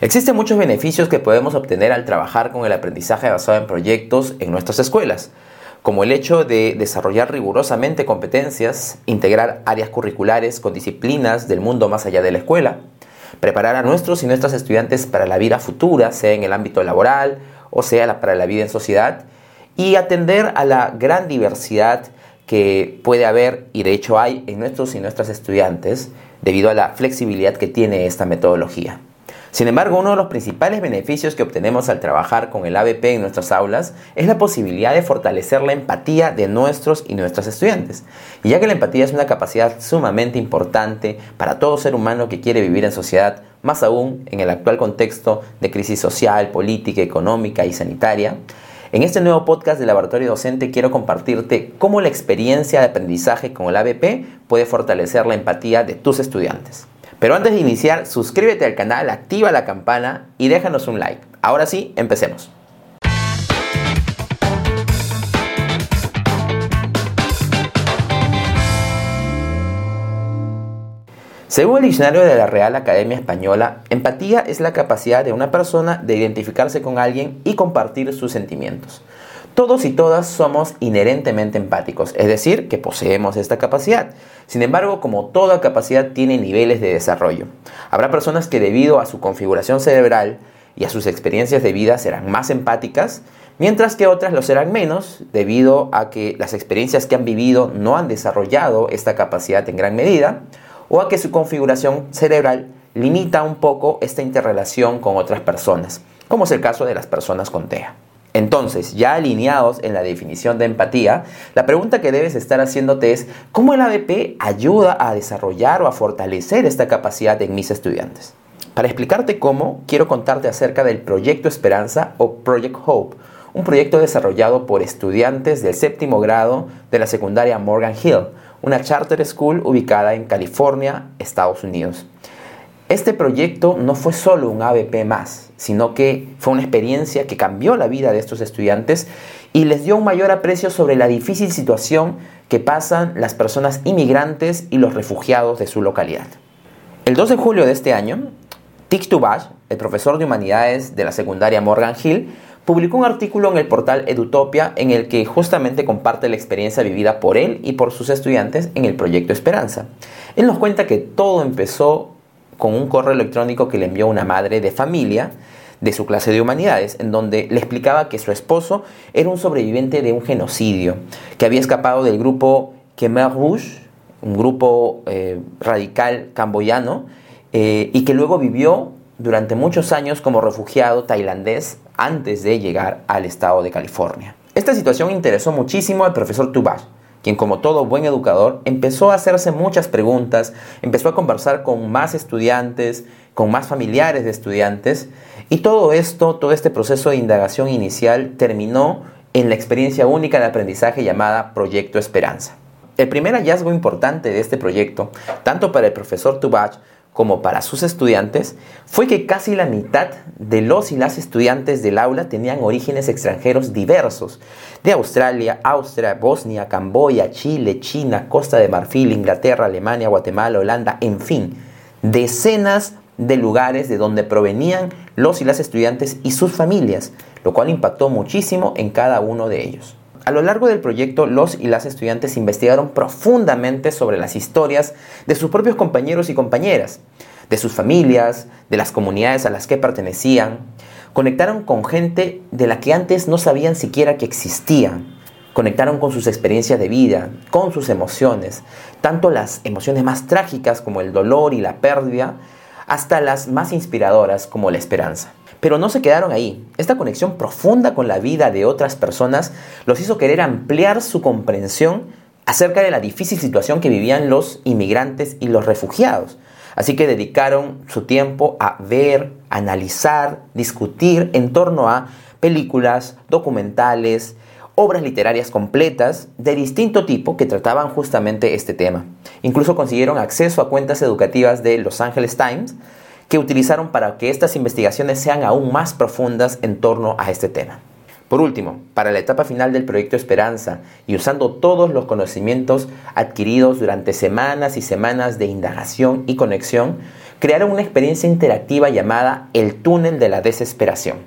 Existen muchos beneficios que podemos obtener al trabajar con el aprendizaje basado en proyectos en nuestras escuelas, como el hecho de desarrollar rigurosamente competencias, integrar áreas curriculares con disciplinas del mundo más allá de la escuela, preparar a nuestros y nuestras estudiantes para la vida futura, sea en el ámbito laboral o sea para la vida en sociedad, y atender a la gran diversidad que puede haber y de hecho hay en nuestros y nuestras estudiantes debido a la flexibilidad que tiene esta metodología. Sin embargo, uno de los principales beneficios que obtenemos al trabajar con el ABP en nuestras aulas es la posibilidad de fortalecer la empatía de nuestros y nuestras estudiantes. Y ya que la empatía es una capacidad sumamente importante para todo ser humano que quiere vivir en sociedad, más aún en el actual contexto de crisis social, política, económica y sanitaria, en este nuevo podcast de Laboratorio Docente quiero compartirte cómo la experiencia de aprendizaje con el ABP puede fortalecer la empatía de tus estudiantes. Pero antes de iniciar, suscríbete al canal, activa la campana y déjanos un like. Ahora sí, empecemos. Según el diccionario de la Real Academia Española, empatía es la capacidad de una persona de identificarse con alguien y compartir sus sentimientos. Todos y todas somos inherentemente empáticos, es decir, que poseemos esta capacidad. Sin embargo, como toda capacidad tiene niveles de desarrollo. Habrá personas que debido a su configuración cerebral y a sus experiencias de vida serán más empáticas, mientras que otras lo serán menos debido a que las experiencias que han vivido no han desarrollado esta capacidad en gran medida, o a que su configuración cerebral limita un poco esta interrelación con otras personas, como es el caso de las personas con TEA. Entonces, ya alineados en la definición de empatía, la pregunta que debes estar haciéndote es, ¿cómo el ABP ayuda a desarrollar o a fortalecer esta capacidad en mis estudiantes? Para explicarte cómo, quiero contarte acerca del Proyecto Esperanza o Project Hope, un proyecto desarrollado por estudiantes del séptimo grado de la secundaria Morgan Hill, una charter school ubicada en California, Estados Unidos. Este proyecto no fue solo un ABP más, sino que fue una experiencia que cambió la vida de estos estudiantes y les dio un mayor aprecio sobre la difícil situación que pasan las personas inmigrantes y los refugiados de su localidad. El 2 de julio de este año, Tic el profesor de humanidades de la secundaria Morgan Hill, publicó un artículo en el portal Edutopia en el que justamente comparte la experiencia vivida por él y por sus estudiantes en el proyecto Esperanza. Él nos cuenta que todo empezó con un correo electrónico que le envió una madre de familia de su clase de humanidades, en donde le explicaba que su esposo era un sobreviviente de un genocidio, que había escapado del grupo Khmer Rouge, un grupo eh, radical camboyano, eh, y que luego vivió durante muchos años como refugiado tailandés antes de llegar al estado de California. Esta situación interesó muchísimo al profesor Tubash, quien como todo buen educador empezó a hacerse muchas preguntas, empezó a conversar con más estudiantes, con más familiares de estudiantes, y todo esto, todo este proceso de indagación inicial terminó en la experiencia única de aprendizaje llamada Proyecto Esperanza. El primer hallazgo importante de este proyecto, tanto para el profesor Tubach como para sus estudiantes, fue que casi la mitad de los y las estudiantes del aula tenían orígenes extranjeros diversos, de Australia, Austria, Bosnia, Camboya, Chile, China, Costa de Marfil, Inglaterra, Alemania, Guatemala, Holanda, en fin, decenas de lugares de donde provenían los y las estudiantes y sus familias, lo cual impactó muchísimo en cada uno de ellos. A lo largo del proyecto, los y las estudiantes investigaron profundamente sobre las historias de sus propios compañeros y compañeras, de sus familias, de las comunidades a las que pertenecían. Conectaron con gente de la que antes no sabían siquiera que existían. Conectaron con sus experiencias de vida, con sus emociones, tanto las emociones más trágicas como el dolor y la pérdida, hasta las más inspiradoras como la esperanza. Pero no se quedaron ahí. Esta conexión profunda con la vida de otras personas los hizo querer ampliar su comprensión acerca de la difícil situación que vivían los inmigrantes y los refugiados. Así que dedicaron su tiempo a ver, analizar, discutir en torno a películas, documentales, obras literarias completas de distinto tipo que trataban justamente este tema. Incluso consiguieron acceso a cuentas educativas de Los Angeles Times, que utilizaron para que estas investigaciones sean aún más profundas en torno a este tema. Por último, para la etapa final del proyecto Esperanza y usando todos los conocimientos adquiridos durante semanas y semanas de indagación y conexión, crearon una experiencia interactiva llamada el túnel de la desesperación,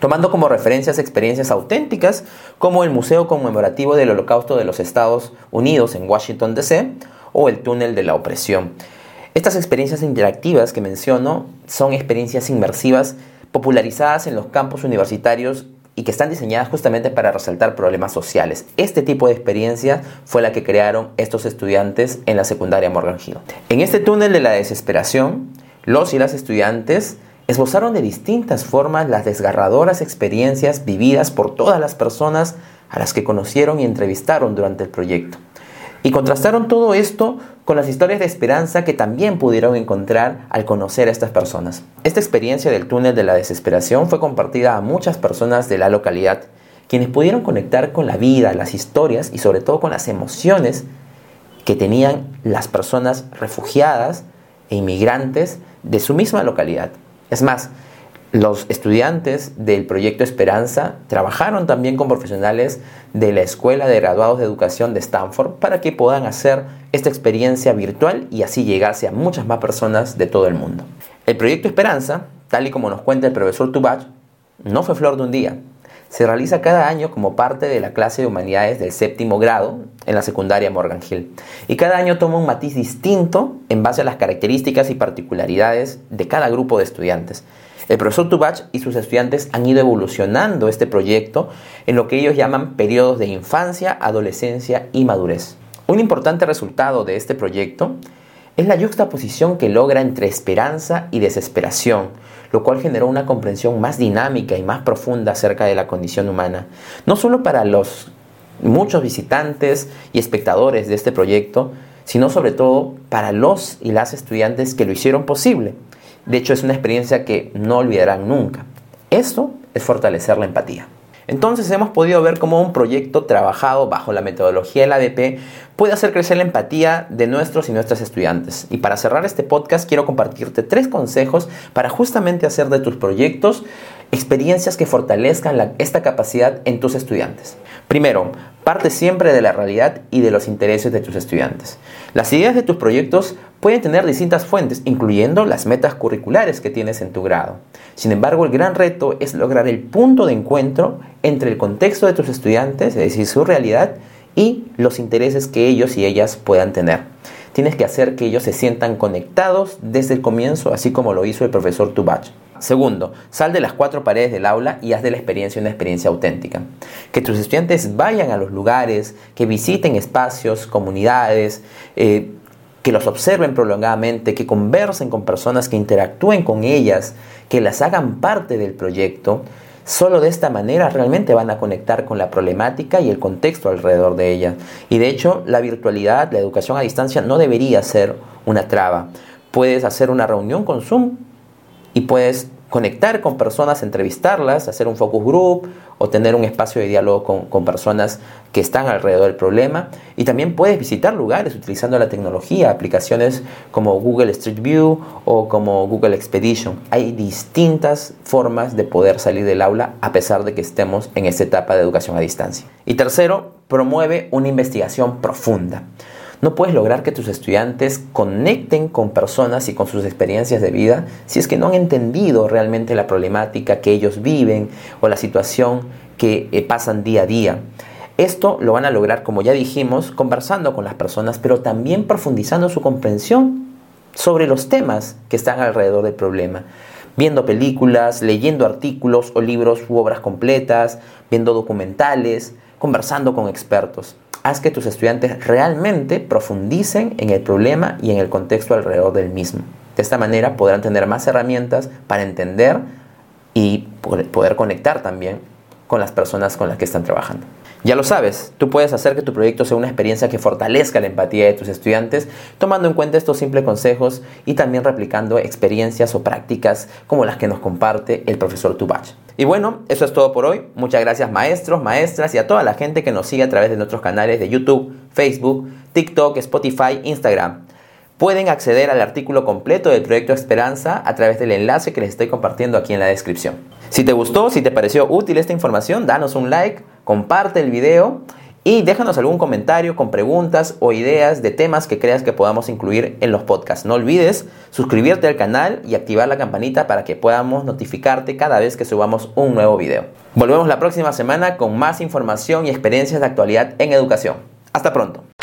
tomando como referencias experiencias auténticas como el Museo Conmemorativo del Holocausto de los Estados Unidos en Washington, D.C., o el túnel de la opresión. Estas experiencias interactivas que menciono son experiencias inmersivas popularizadas en los campos universitarios y que están diseñadas justamente para resaltar problemas sociales. Este tipo de experiencia fue la que crearon estos estudiantes en la secundaria Morgan Hill. En este túnel de la desesperación, los y las estudiantes esbozaron de distintas formas las desgarradoras experiencias vividas por todas las personas a las que conocieron y entrevistaron durante el proyecto. Y contrastaron todo esto con las historias de esperanza que también pudieron encontrar al conocer a estas personas. Esta experiencia del túnel de la desesperación fue compartida a muchas personas de la localidad, quienes pudieron conectar con la vida, las historias y sobre todo con las emociones que tenían las personas refugiadas e inmigrantes de su misma localidad. Es más, los estudiantes del proyecto Esperanza trabajaron también con profesionales de la Escuela de Graduados de Educación de Stanford para que puedan hacer esta experiencia virtual y así llegarse a muchas más personas de todo el mundo. El proyecto Esperanza, tal y como nos cuenta el profesor Tubach, no fue flor de un día. Se realiza cada año como parte de la clase de humanidades del séptimo grado en la secundaria Morgan Hill. Y cada año toma un matiz distinto en base a las características y particularidades de cada grupo de estudiantes. El profesor Tubach y sus estudiantes han ido evolucionando este proyecto en lo que ellos llaman periodos de infancia, adolescencia y madurez. Un importante resultado de este proyecto es la juxtaposición que logra entre esperanza y desesperación, lo cual generó una comprensión más dinámica y más profunda acerca de la condición humana, no solo para los muchos visitantes y espectadores de este proyecto, sino sobre todo para los y las estudiantes que lo hicieron posible. De hecho, es una experiencia que no olvidarán nunca. Esto es fortalecer la empatía. Entonces hemos podido ver cómo un proyecto trabajado bajo la metodología del ADP puede hacer crecer la empatía de nuestros y nuestras estudiantes. Y para cerrar este podcast quiero compartirte tres consejos para justamente hacer de tus proyectos experiencias que fortalezcan esta capacidad en tus estudiantes. Primero, parte siempre de la realidad y de los intereses de tus estudiantes. Las ideas de tus proyectos pueden tener distintas fuentes, incluyendo las metas curriculares que tienes en tu grado. Sin embargo, el gran reto es lograr el punto de encuentro entre el contexto de tus estudiantes, es decir, su realidad, y los intereses que ellos y ellas puedan tener. Tienes que hacer que ellos se sientan conectados desde el comienzo, así como lo hizo el profesor Tubach. Segundo, sal de las cuatro paredes del aula y haz de la experiencia una experiencia auténtica. Que tus estudiantes vayan a los lugares, que visiten espacios, comunidades, eh, que los observen prolongadamente, que conversen con personas, que interactúen con ellas, que las hagan parte del proyecto. Solo de esta manera realmente van a conectar con la problemática y el contexto alrededor de ella. Y de hecho, la virtualidad, la educación a distancia no debería ser una traba. Puedes hacer una reunión con Zoom y puedes conectar con personas, entrevistarlas, hacer un focus group o tener un espacio de diálogo con, personas que están alrededor del problema. Y también puedes visitar lugares utilizando la tecnología, aplicaciones como Google Street View o como Google Expedition. Hay distintas formas de poder salir del aula a pesar de que estemos en esta etapa de educación a distancia. Y tercero, promueve una investigación profunda. No puedes lograr que tus estudiantes conecten con personas y con sus experiencias de vida si es que no han entendido realmente la problemática que ellos viven o la situación que eh, pasan día a día. Esto lo van a lograr, como ya dijimos, conversando con las personas, pero también profundizando su comprensión sobre los temas que están alrededor del problema. Viendo películas, leyendo artículos o libros u obras completas, viendo documentales, conversando con expertos haz que tus estudiantes realmente profundicen en el problema y en el contexto alrededor del mismo. De esta manera podrán tener más herramientas para entender y poder conectar también con las personas con las que están trabajando. Ya lo sabes, tú puedes hacer que tu proyecto sea una experiencia que fortalezca la empatía de tus estudiantes, tomando en cuenta estos simples consejos y también replicando experiencias o prácticas como las que nos comparte el profesor Tubach. Y bueno, eso es todo por hoy. Muchas gracias maestros, maestras y a toda la gente que nos sigue a través de nuestros canales de YouTube, Facebook, TikTok, Spotify, Instagram. Pueden acceder al artículo completo del proyecto Esperanza a través del enlace que les estoy compartiendo aquí en la descripción. Si te gustó, si te pareció útil esta información, danos un like comparte el video Y déjanos algún comentario con preguntas o ideas de temas que creas que podamos incluir en los podcasts. No olvides suscribirte al canal y activar la campanita para que podamos notificarte cada vez que subamos un nuevo video. Volvemos la próxima semana con más información y experiencias de actualidad en educación. Hasta pronto.